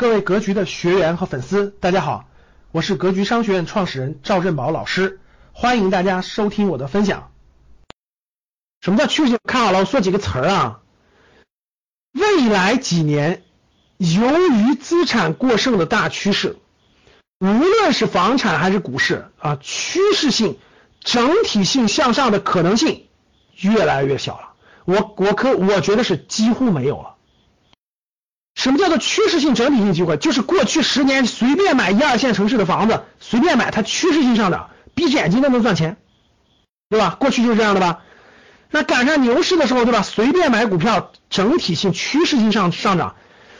各位格局的学员和粉丝，大家好，我是格局商学院创始人赵振宝老师，欢迎大家收听我的分享。什么叫趋势性？看好了，我说几个词儿啊。未来几年，由于资产过剩的大趋势，无论是房产还是股市啊，趋势性、整体性向上的可能性越来越小了。我我可我觉得是几乎没有了。什么叫做趋势性整体性机会？就是过去十年随便买一二线城市的房子，随便买，它趋势性上涨，闭着眼睛都能赚钱，对吧？过去就是这样的吧？那赶上牛市的时候，对吧？随便买股票，整体性趋势性上上涨，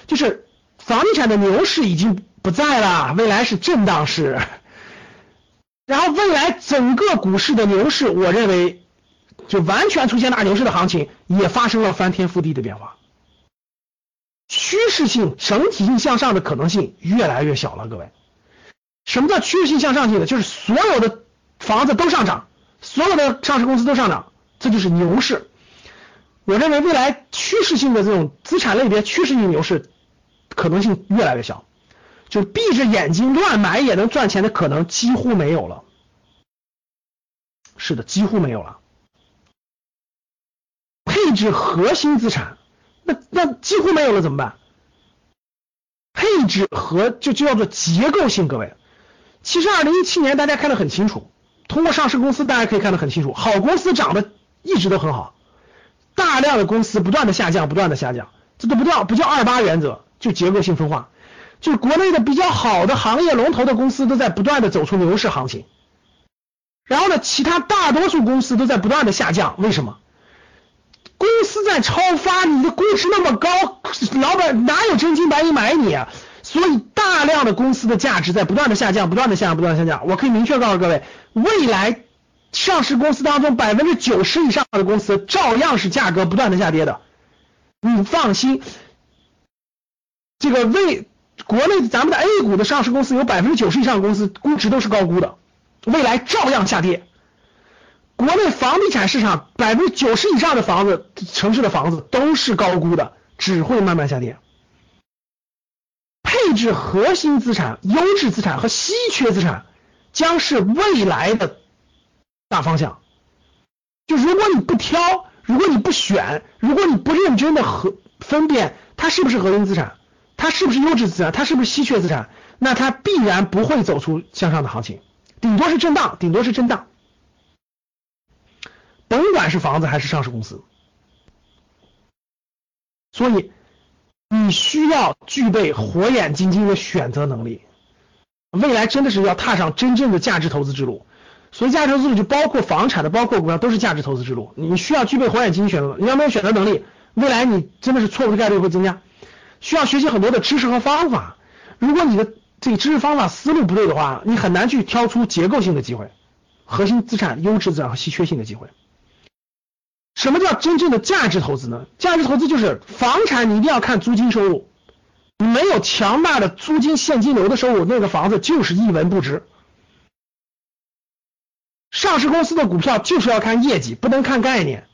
就是房地产的牛市已经不在了，未来是震荡市。然后未来整个股市的牛市，我认为就完全出现大牛市的行情，也发生了翻天覆地的变化。趋势性、整体性向上的可能性越来越小了，各位。什么叫趋势性向上性呢？就是所有的房子都上涨，所有的上市公司都上涨，这就是牛市。我认为未来趋势性的这种资产类别趋势性牛市可能性越来越小，就闭着眼睛乱买也能赚钱的可能几乎没有了。是的，几乎没有了。配置核心资产。那那几乎没有了怎么办？配置和就就叫做结构性，各位，其实二零一七年大家看得很清楚，通过上市公司大家可以看得很清楚，好公司涨得一直都很好，大量的公司不断的下降，不断的下降，这都不叫不叫二八原则，就结构性分化，就国内的比较好的行业龙头的公司都在不断的走出牛市行情，然后呢，其他大多数公司都在不断的下降，为什么？公司在超发，你的估值那么高，老板哪有真金白银买你啊？所以大量的公司的价值在不断的下降，不断的下降，不断的下降。我可以明确告诉各位，未来上市公司当中百分之九十以上的公司照样是价格不断的下跌的，你放心。这个未国内咱们的 A 股的上市公司有百分之九十以上的公司估值都是高估的，未来照样下跌。国内房地产市场百分之九十以上的房子，城市的房子都是高估的，只会慢慢下跌。配置核心资产、优质资产和稀缺资产将是未来的大方向。就如果你不挑，如果你不选，如果你不认真的和分辨它是不是核心资产，它是不是优质资产，它是不是稀缺资产，那它必然不会走出向上的行情，顶多是震荡，顶多是震荡。甭管是房子还是上市公司，所以你需要具备火眼金睛的选择能力。未来真的是要踏上真正的价值投资之路。所以价值投资路就包括房产的，包括股票，都是价值投资之路。你需要具备火眼金睛选择，你要没有选择能力，未来你真的是错误的概率会增加。需要学习很多的知识和方法。如果你的这个知识方法思路不对的话，你很难去挑出结构性的机会、核心资产、优质资产和稀缺性的机会。什么叫真正的价值投资呢？价值投资就是房产，你一定要看租金收入。没有强大的租金现金流的收入，那个房子就是一文不值。上市公司的股票就是要看业绩，不能看概念，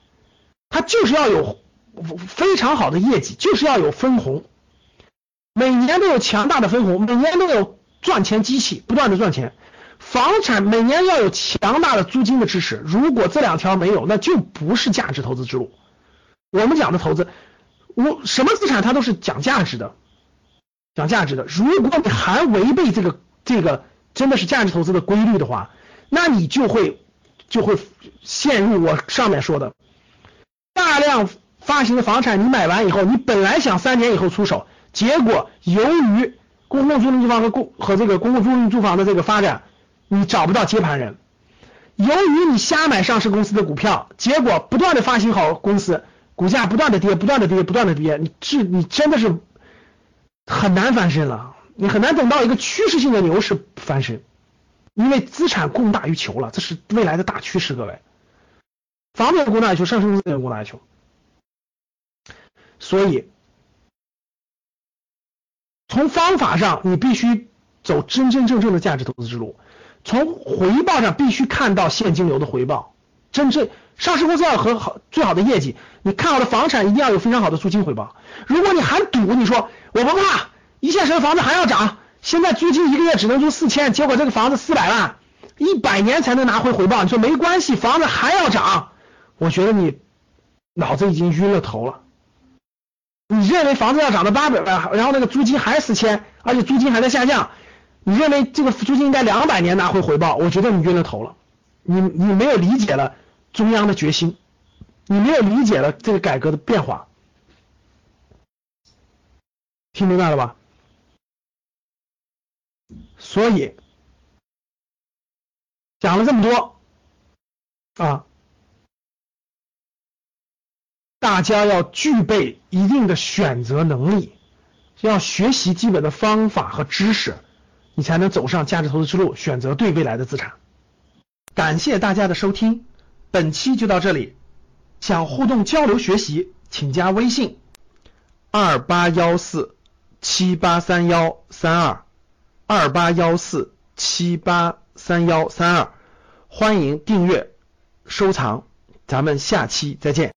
它就是要有非常好的业绩，就是要有分红，每年都有强大的分红，每年都有赚钱机器，不断的赚钱。房产每年要有强大的租金的支持，如果这两条没有，那就不是价值投资之路。我们讲的投资，我什么资产它都是讲价值的，讲价值的。如果你还违背这个这个真的是价值投资的规律的话，那你就会就会陷入我上面说的大量发行的房产，你买完以后，你本来想三年以后出手，结果由于公共租赁住房和公和这个公共租赁住房的这个发展。你找不到接盘人，由于你瞎买上市公司的股票，结果不断的发行好公司，股价不断的跌，不断的跌，不断的跌，你这你真的是很难翻身了，你很难等到一个趋势性的牛市翻身，因为资产供大于求了，这是未来的大趋势，各位，房子供大于求，上市公司也供大于求，所以从方法上，你必须走真真正正的价值投资之路。从回报上必须看到现金流的回报，真正上市公司要和好最好的业绩，你看好的房产一定要有非常好的租金回报。如果你还赌，你说我不怕，一线城市房子还要涨，现在租金一个月只能租四千，结果这个房子四百万，一百年才能拿回回报。你说没关系，房子还要涨，我觉得你脑子已经晕了头了。你认为房子要涨到八百万，然后那个租金还四千，而且租金还在下降，你认为这个租金应该两百年拿回回报？我觉得你晕了头了，你你没有理解了中央的决心，你没有理解了这个改革的变化，听明白了吧？所以讲了这么多啊。大家要具备一定的选择能力，要学习基本的方法和知识，你才能走上价值投资之路，选择对未来的资产。感谢大家的收听，本期就到这里。想互动交流学习，请加微信二八幺四七八三幺三二二八幺四七八三幺三二，欢迎订阅收藏，咱们下期再见。